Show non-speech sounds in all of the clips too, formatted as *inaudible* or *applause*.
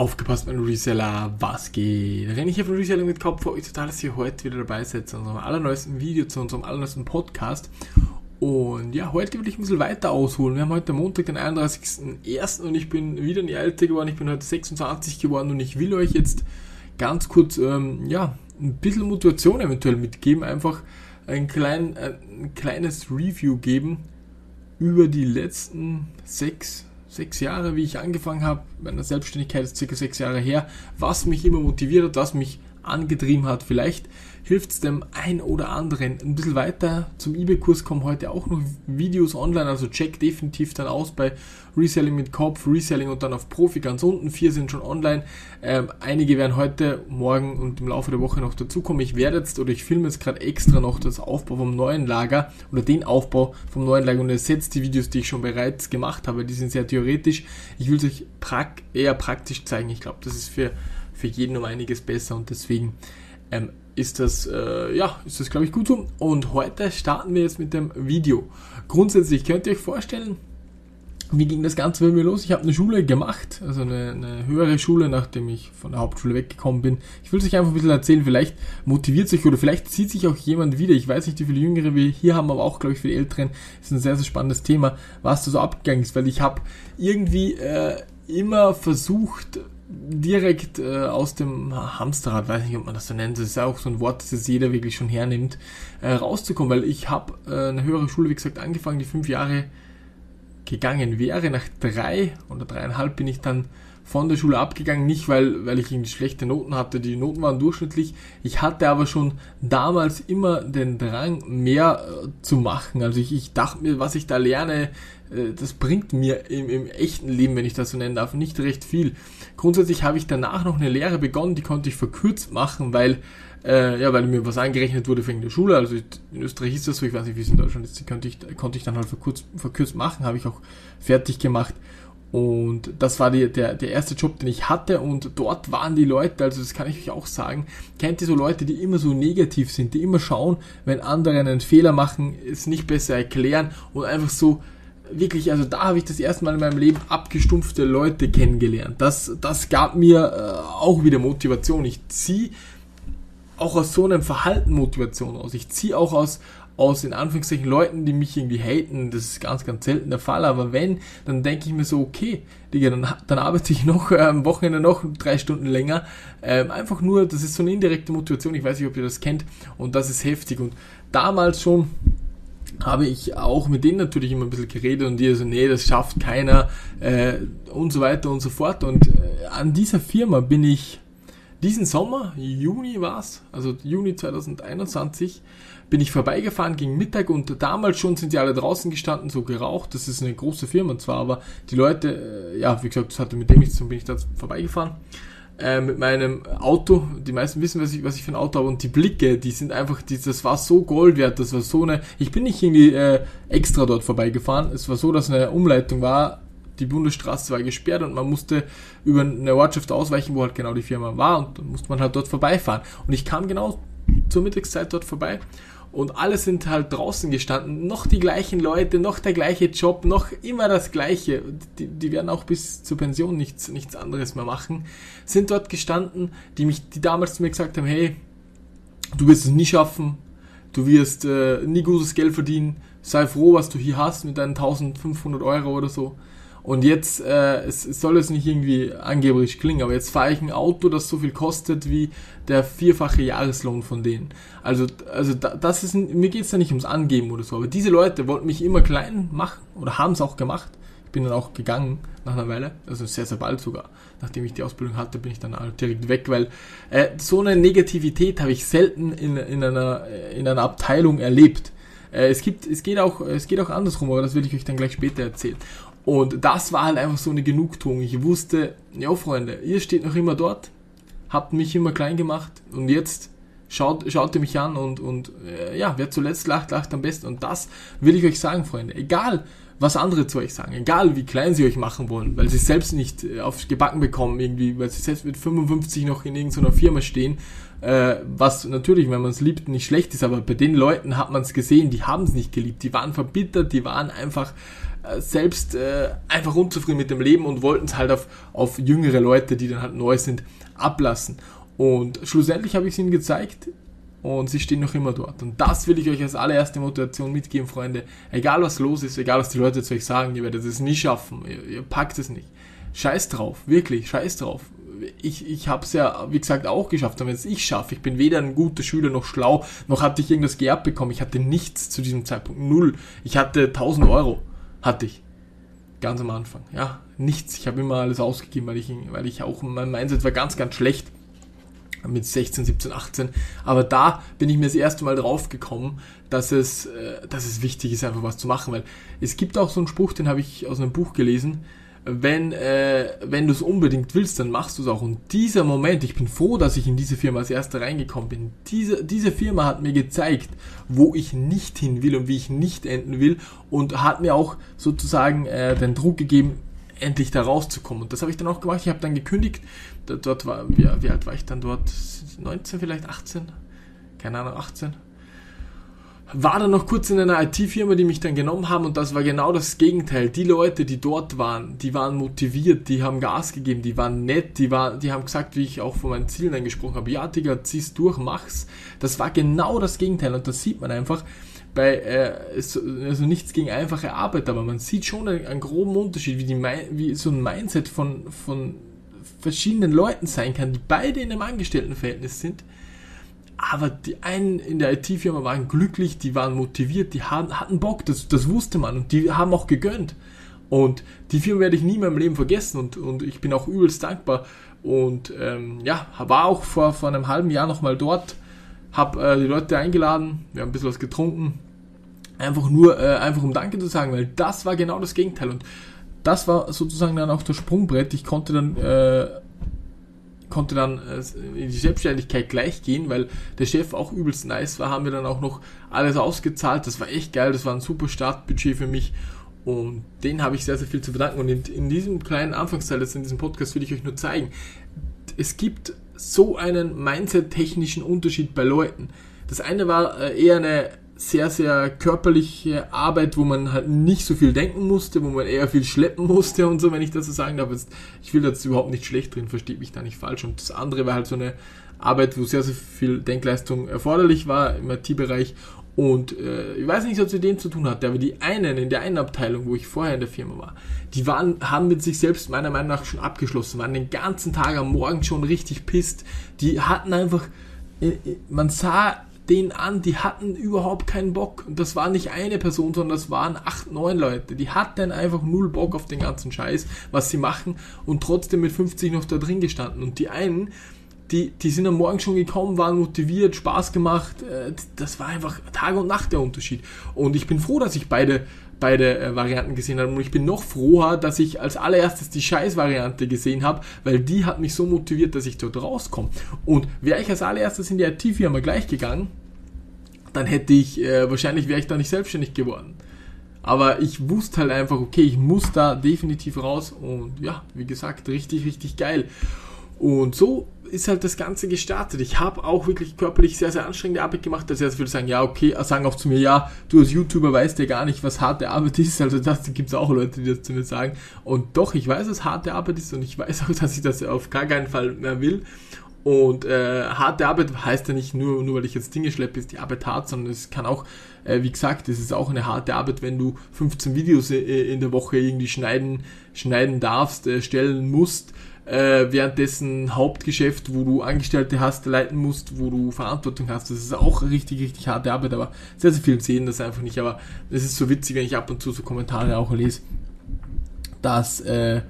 Aufgepasst, mein Reseller, was geht? Renne ich hier von Reselling mit Kopf vor euch total, dass ihr heute wieder dabei seid zu unserem allerneuesten Video, zu unserem allerneuesten Podcast. Und ja, heute will ich ein bisschen weiter ausholen. Wir haben heute Montag, den 31.01. und ich bin wieder nie älter geworden. Ich bin heute 26 geworden und ich will euch jetzt ganz kurz, ähm, ja, ein bisschen Motivation eventuell mitgeben. Einfach ein, klein, ein kleines Review geben über die letzten sechs sechs Jahre, wie ich angefangen habe, meine Selbstständigkeit ist circa sechs Jahre her, was mich immer motiviert hat, was mich angetrieben hat. Vielleicht hilft es dem ein oder anderen ein bisschen weiter. Zum eBay-Kurs kommen heute auch noch Videos online, also check definitiv dann aus bei Reselling mit Kopf, Reselling und dann auf Profi ganz unten. Vier sind schon online. Ähm, einige werden heute, morgen und im Laufe der Woche noch dazukommen. Ich werde jetzt oder ich filme jetzt gerade extra noch das Aufbau vom neuen Lager oder den Aufbau vom neuen Lager und ersetze die Videos, die ich schon bereits gemacht habe. Die sind sehr theoretisch. Ich will es euch prak eher praktisch zeigen. Ich glaube, das ist für, für jeden um einiges besser und deswegen ähm, ist das, äh, ja, ist das glaube ich gut so. Und heute starten wir jetzt mit dem Video. Grundsätzlich könnt ihr euch vorstellen, wie ging das Ganze bei mir los? Ich habe eine Schule gemacht, also eine, eine, höhere Schule, nachdem ich von der Hauptschule weggekommen bin. Ich will es euch einfach ein bisschen erzählen, vielleicht motiviert sich oder vielleicht zieht sich auch jemand wieder. Ich weiß nicht, wie viele Jüngere wir hier haben, aber auch, glaube ich, für die Älteren ist ein sehr, sehr spannendes Thema, was da so abgegangen ist, weil ich habe irgendwie äh, immer versucht, direkt äh, aus dem Hamsterrad, weiß nicht, ob man das so nennt, das ist ja auch so ein Wort, das jeder wirklich schon hernimmt, äh, rauszukommen, weil ich habe äh, eine höhere Schule, wie gesagt, angefangen, die fünf Jahre gegangen wäre. Nach drei oder dreieinhalb bin ich dann von der Schule abgegangen, nicht weil, weil ich schlechte Noten hatte, die Noten waren durchschnittlich. Ich hatte aber schon damals immer den Drang, mehr äh, zu machen. Also ich, ich dachte mir, was ich da lerne, äh, das bringt mir im, im echten Leben, wenn ich das so nennen darf, nicht recht viel. Grundsätzlich habe ich danach noch eine Lehre begonnen, die konnte ich verkürzt machen, weil äh, ja, weil mir was angerechnet wurde für der Schule. Also in Österreich ist das so, ich weiß nicht, wie es in Deutschland ist, die konnte ich, konnte ich dann halt verkürzt, verkürzt machen, habe ich auch fertig gemacht. Und das war die, der, der erste Job, den ich hatte. Und dort waren die Leute, also das kann ich euch auch sagen, kennt ihr so Leute, die immer so negativ sind, die immer schauen, wenn andere einen Fehler machen, es nicht besser erklären und einfach so wirklich, also da habe ich das erste Mal in meinem Leben abgestumpfte Leute kennengelernt. Das, das gab mir äh, auch wieder Motivation. Ich ziehe auch aus so einem Verhalten Motivation aus. Ich ziehe auch aus, aus in Anführungszeichen Leuten, die mich irgendwie haten. Das ist ganz, ganz selten der Fall. Aber wenn, dann denke ich mir so, okay, Digga, dann, dann arbeite ich *laughs* noch äh, am Wochenende noch drei Stunden länger. Ähm, einfach nur, das ist so eine indirekte Motivation. Ich weiß nicht, ob ihr das kennt. Und das ist heftig. Und damals schon habe ich auch mit denen natürlich immer ein bisschen geredet und die so, nee, das schafft keiner äh, und so weiter und so fort. Und äh, an dieser Firma bin ich diesen Sommer, Juni war's, also Juni 2021, bin ich vorbeigefahren gegen Mittag und damals schon sind die alle draußen gestanden, so geraucht. Das ist eine große Firma zwar, aber die Leute, äh, ja, wie gesagt, das hatte mit dem nichts zu tun, bin ich da vorbeigefahren. Äh, mit meinem Auto, die meisten wissen, was ich, was ich für ein Auto habe und die Blicke, die sind einfach, die, das war so Gold wert, das war so eine, ich bin nicht irgendwie äh, extra dort vorbeigefahren, es war so, dass eine Umleitung war, die Bundesstraße war gesperrt und man musste über eine Ortschaft ausweichen, wo halt genau die Firma war und dann musste man halt dort vorbeifahren. Und ich kam genau zur Mittagszeit dort vorbei und alle sind halt draußen gestanden, noch die gleichen Leute, noch der gleiche Job, noch immer das gleiche. Die, die werden auch bis zur Pension nichts, nichts anderes mehr machen. Sind dort gestanden, die mich, die damals zu mir gesagt haben, hey, du wirst es nie schaffen, du wirst äh, nie gutes Geld verdienen, sei froh, was du hier hast mit deinen 1500 Euro oder so. Und jetzt, äh, es, es soll es nicht irgendwie angeblich klingen, aber jetzt fahre ich ein Auto, das so viel kostet wie der vierfache Jahreslohn von denen. Also, also da, das ist, mir geht's da nicht ums Angeben oder so, aber diese Leute wollten mich immer klein machen oder haben es auch gemacht. Ich bin dann auch gegangen nach einer Weile, also sehr, sehr bald sogar. Nachdem ich die Ausbildung hatte, bin ich dann halt direkt weg, weil äh, so eine Negativität habe ich selten in, in, einer, in einer Abteilung erlebt. Äh, es, gibt, es, geht auch, es geht auch andersrum, aber das will ich euch dann gleich später erzählen. Und das war halt einfach so eine Genugtuung. Ich wusste, ja Freunde, ihr steht noch immer dort, habt mich immer klein gemacht und jetzt schaut, schaut ihr mich an und, und äh, ja, wer zuletzt lacht, lacht am besten. Und das will ich euch sagen, Freunde. Egal, was andere zu euch sagen. Egal wie klein sie euch machen wollen, weil sie selbst nicht äh, aufs Gebacken bekommen irgendwie, weil sie selbst mit 55 noch in irgendeiner Firma stehen. Äh, was natürlich, wenn man es liebt, nicht schlecht ist, aber bei den Leuten hat man es gesehen, die haben es nicht geliebt. Die waren verbittert, die waren einfach äh, selbst äh, einfach unzufrieden mit dem Leben und wollten es halt auf, auf jüngere Leute, die dann halt neu sind, ablassen. Und schlussendlich habe ich es ihnen gezeigt und sie stehen noch immer dort. Und das will ich euch als allererste Motivation mitgeben, Freunde. Egal was los ist, egal was die Leute zu euch sagen, ihr werdet es nie schaffen, ihr, ihr packt es nicht. Scheiß drauf, wirklich, scheiß drauf. Ich, ich habe es ja, wie gesagt, auch geschafft. Und wenn es ich schaffe, ich bin weder ein guter Schüler noch schlau, noch hatte ich irgendwas geerbt bekommen. Ich hatte nichts zu diesem Zeitpunkt. Null. Ich hatte 1000 Euro. Hatte ich. Ganz am Anfang. Ja, nichts. Ich habe immer alles ausgegeben, weil ich, weil ich auch, mein Mindset war ganz, ganz schlecht mit 16, 17, 18. Aber da bin ich mir das erste Mal drauf gekommen, dass es, äh, dass es wichtig ist, einfach was zu machen. Weil es gibt auch so einen Spruch, den habe ich aus einem Buch gelesen. Wenn, äh, wenn du es unbedingt willst, dann machst du es auch. Und dieser Moment, ich bin froh, dass ich in diese Firma als erster reingekommen bin. Diese, diese Firma hat mir gezeigt, wo ich nicht hin will und wie ich nicht enden will. Und hat mir auch sozusagen äh, den Druck gegeben, endlich da rauszukommen. Und das habe ich dann auch gemacht. Ich habe dann gekündigt. Dort war, wie, wie alt war ich dann dort? 19 vielleicht, 18? Keine Ahnung, 18? War dann noch kurz in einer IT-Firma, die mich dann genommen haben und das war genau das Gegenteil. Die Leute, die dort waren, die waren motiviert, die haben Gas gegeben, die waren nett, die, war, die haben gesagt, wie ich auch von meinen Zielen angesprochen habe, ja Digga, zieh's durch, mach's. Das war genau das Gegenteil und das sieht man einfach bei, äh, also nichts gegen einfache Arbeit, aber man sieht schon einen, einen groben Unterschied, wie, die, wie so ein Mindset von, von verschiedenen Leuten sein kann, die beide in einem Angestelltenverhältnis sind. Aber die einen in der IT-Firma waren glücklich, die waren motiviert, die hatten Bock, das, das wusste man und die haben auch gegönnt. Und die Firma werde ich nie in meinem Leben vergessen und, und ich bin auch übelst dankbar. Und ähm, ja, war auch vor, vor einem halben Jahr nochmal dort habe äh, die Leute eingeladen, wir haben ein bisschen was getrunken, einfach nur, äh, einfach um Danke zu sagen, weil das war genau das Gegenteil und das war sozusagen dann auch das Sprungbrett. Ich konnte dann äh, konnte dann äh, in die Selbstständigkeit gleich gehen, weil der Chef auch übelst nice war, haben wir dann auch noch alles ausgezahlt. Das war echt geil, das war ein super Startbudget für mich und den habe ich sehr, sehr viel zu verdanken. Und in, in diesem kleinen Anfangsteil, jetzt in diesem Podcast, will ich euch nur zeigen, es gibt so einen Mindset-technischen Unterschied bei Leuten. Das eine war äh, eher eine sehr, sehr körperliche Arbeit, wo man halt nicht so viel denken musste, wo man eher viel schleppen musste und so, wenn ich das so sagen darf. Ich will das überhaupt nicht schlecht drin, versteht mich da nicht falsch. Und das andere war halt so eine Arbeit, wo sehr, sehr viel Denkleistung erforderlich war im IT-Bereich. Und äh, ich weiß nicht, was mit dem zu tun hatte, aber die einen in der einen Abteilung, wo ich vorher in der Firma war, die waren, haben mit sich selbst meiner Meinung nach schon abgeschlossen, waren den ganzen Tag am Morgen schon richtig pisst. Die hatten einfach, man sah denen an, die hatten überhaupt keinen Bock. Und das war nicht eine Person, sondern das waren acht, neun Leute. Die hatten einfach null Bock auf den ganzen Scheiß, was sie machen und trotzdem mit 50 noch da drin gestanden. Und die einen, die, die sind am Morgen schon gekommen, waren motiviert, Spaß gemacht. Äh, das war einfach Tag und Nacht der Unterschied. Und ich bin froh, dass ich beide beide äh, Varianten gesehen habe. Und ich bin noch froher, dass ich als allererstes die Scheiß-Variante gesehen habe, weil die hat mich so motiviert, dass ich dort rauskomme. Und wäre ich als allererstes in die IT-Firma gleich gegangen, dann hätte ich, äh, wahrscheinlich wäre ich da nicht selbstständig geworden. Aber ich wusste halt einfach, okay, ich muss da definitiv raus und ja, wie gesagt, richtig, richtig geil. Und so ist halt das Ganze gestartet. Ich habe auch wirklich körperlich sehr, sehr anstrengende Arbeit gemacht. dass sehr, sehr viele sagen, ja, okay, sagen auch zu mir, ja, du als YouTuber weißt ja gar nicht, was harte Arbeit ist. Also das gibt es auch Leute, die das zu mir sagen. Und doch, ich weiß, was harte Arbeit ist und ich weiß auch, *laughs* dass ich das auf gar keinen Fall mehr will. Und äh, harte Arbeit heißt ja nicht nur, nur weil ich jetzt Dinge schleppe, ist die Arbeit hart, sondern es kann auch, äh, wie gesagt, es ist auch eine harte Arbeit, wenn du 15 Videos äh, in der Woche irgendwie schneiden, schneiden darfst, äh, stellen musst äh, währenddessen Hauptgeschäft, wo du Angestellte hast, leiten musst, wo du Verantwortung hast. Das ist auch richtig, richtig harte Arbeit, aber sehr, sehr viele sehen das einfach nicht. Aber es ist so witzig, wenn ich ab und zu so Kommentare auch lese, dass, äh,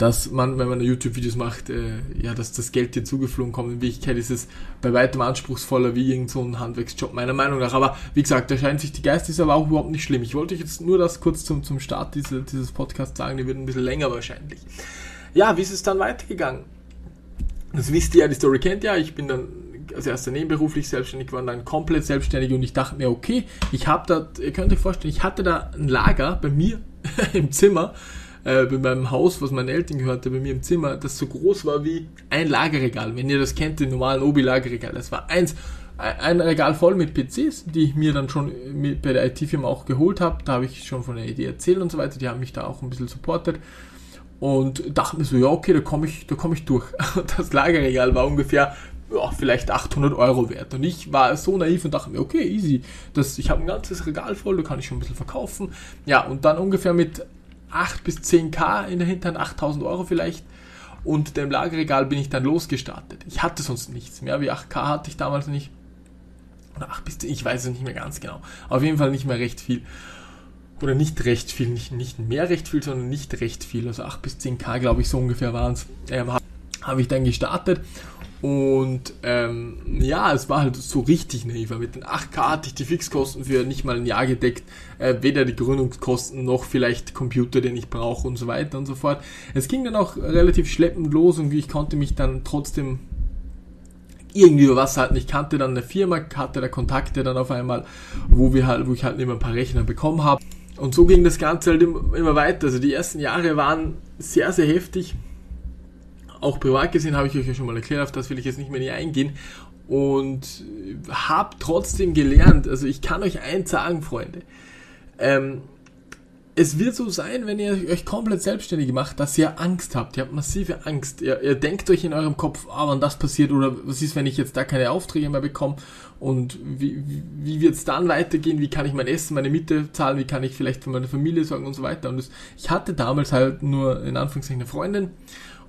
dass man, wenn man YouTube-Videos macht, äh, ja, dass das Geld dir zugeflogen kommt. In Wirklichkeit ist es bei weitem anspruchsvoller wie irgend so ein Handwerksjob, meiner Meinung nach. Aber wie gesagt, da scheint sich die Geist, ist aber auch überhaupt nicht schlimm. Ich wollte euch jetzt nur das kurz zum, zum Start diese, dieses Podcasts sagen, die wird ein bisschen länger wahrscheinlich. Ja, wie ist es dann weitergegangen? Das wisst ihr ja, die Story kennt ja. Ich bin dann als erster nebenberuflich selbstständig geworden, dann komplett selbstständig und ich dachte mir, okay, ich habe da, ihr könnt euch vorstellen, ich hatte da ein Lager bei mir *laughs* im Zimmer, äh, bei meinem Haus, was meinen Eltern gehörte, bei mir im Zimmer, das so groß war wie ein Lagerregal. Wenn ihr das kennt, den normalen Obi-Lagerregal. Das war eins, ein Regal voll mit PCs, die ich mir dann schon mit, bei der IT-Firma auch geholt habe. Da habe ich schon von der Idee erzählt und so weiter. Die haben mich da auch ein bisschen supportet. Und dachte mir so, ja, okay, da komme ich, da ich durch. *laughs* Das Lagerregal war ungefähr ja, vielleicht 800 Euro wert. Und ich war so naiv und dachte mir, okay, easy. Das, ich habe ein ganzes Regal voll, da kann ich schon ein bisschen verkaufen. Ja, und dann ungefähr mit 8 bis 10k in der Hintern, 8000 Euro vielleicht. Und dem Lagerregal bin ich dann losgestartet. Ich hatte sonst nichts mehr, wie 8k hatte ich damals nicht. Oder 8 bis 10, ich weiß es nicht mehr ganz genau. Auf jeden Fall nicht mehr recht viel. Oder nicht recht viel, nicht, nicht mehr recht viel, sondern nicht recht viel. Also 8 bis 10k, glaube ich, so ungefähr waren es. Ähm, habe ich dann gestartet. Und ähm, ja, es war halt so richtig naiv. Mit den 8K hatte ich die Fixkosten für nicht mal ein Jahr gedeckt. Äh, weder die Gründungskosten noch vielleicht Computer, den ich brauche und so weiter und so fort. Es ging dann auch relativ schleppend los und ich konnte mich dann trotzdem irgendwie über was halten. Ich kannte dann eine Firma, hatte da Kontakte dann auf einmal, wo wir halt, wo ich halt immer ein paar Rechner bekommen habe. Und so ging das Ganze halt immer weiter. Also die ersten Jahre waren sehr, sehr heftig. Auch privat gesehen habe ich euch ja schon mal erklärt, auf das will ich jetzt nicht mehr näher eingehen. Und habe trotzdem gelernt, also ich kann euch eins sagen, Freunde. Ähm, es wird so sein, wenn ihr euch komplett selbstständig macht, dass ihr Angst habt. Ihr habt massive Angst. Ihr, ihr denkt euch in eurem Kopf, ah, wann das passiert oder was ist, wenn ich jetzt da keine Aufträge mehr bekomme und wie, wie, wie wird es dann weitergehen? Wie kann ich mein Essen, meine Miete zahlen? Wie kann ich vielleicht für meine Familie sorgen und so weiter? Und das, ich hatte damals halt nur in Anführungszeichen eine Freundin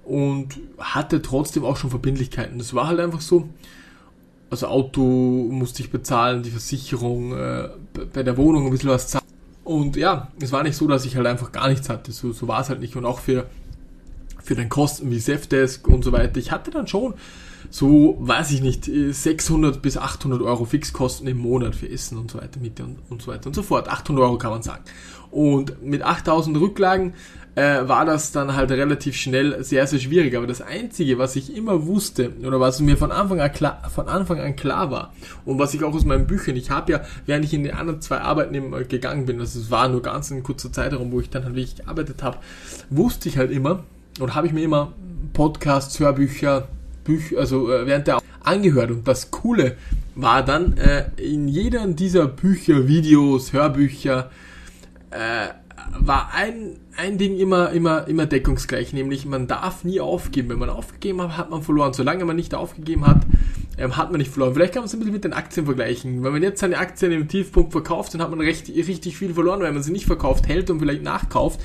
und hatte trotzdem auch schon Verbindlichkeiten. Das war halt einfach so. Also Auto musste ich bezahlen, die Versicherung, äh, bei der Wohnung ein bisschen was zahlen. Und ja, es war nicht so, dass ich halt einfach gar nichts hatte. So, so war es halt nicht. Und auch für, für den Kosten wie Safdesk und so weiter. Ich hatte dann schon so, weiß ich nicht, 600 bis 800 Euro Fixkosten im Monat für Essen und so weiter, Miete und, und so weiter und so fort. 800 Euro kann man sagen. Und mit 8000 Rücklagen äh, war das dann halt relativ schnell sehr, sehr schwierig. Aber das Einzige, was ich immer wusste oder was mir von Anfang an klar, von Anfang an klar war und was ich auch aus meinen Büchern, ich habe ja, während ich in die anderen zwei Arbeiten gegangen bin, also es war nur ganz ein kurzer Zeitraum, wo ich dann halt wirklich gearbeitet habe, wusste ich halt immer oder habe ich mir immer Podcasts, Hörbücher, Bücher, also äh, während der angehört. Und das Coole war dann, äh, in jeder dieser Bücher, Videos, Hörbücher, äh, war ein, ein Ding immer, immer, immer deckungsgleich, nämlich man darf nie aufgeben. Wenn man aufgegeben hat, hat man verloren. Solange man nicht aufgegeben hat, ähm, hat man nicht verloren. Vielleicht kann man es ein bisschen mit den Aktien vergleichen. Wenn man jetzt seine Aktien im Tiefpunkt verkauft, dann hat man recht, richtig viel verloren. Wenn man sie nicht verkauft, hält und vielleicht nachkauft,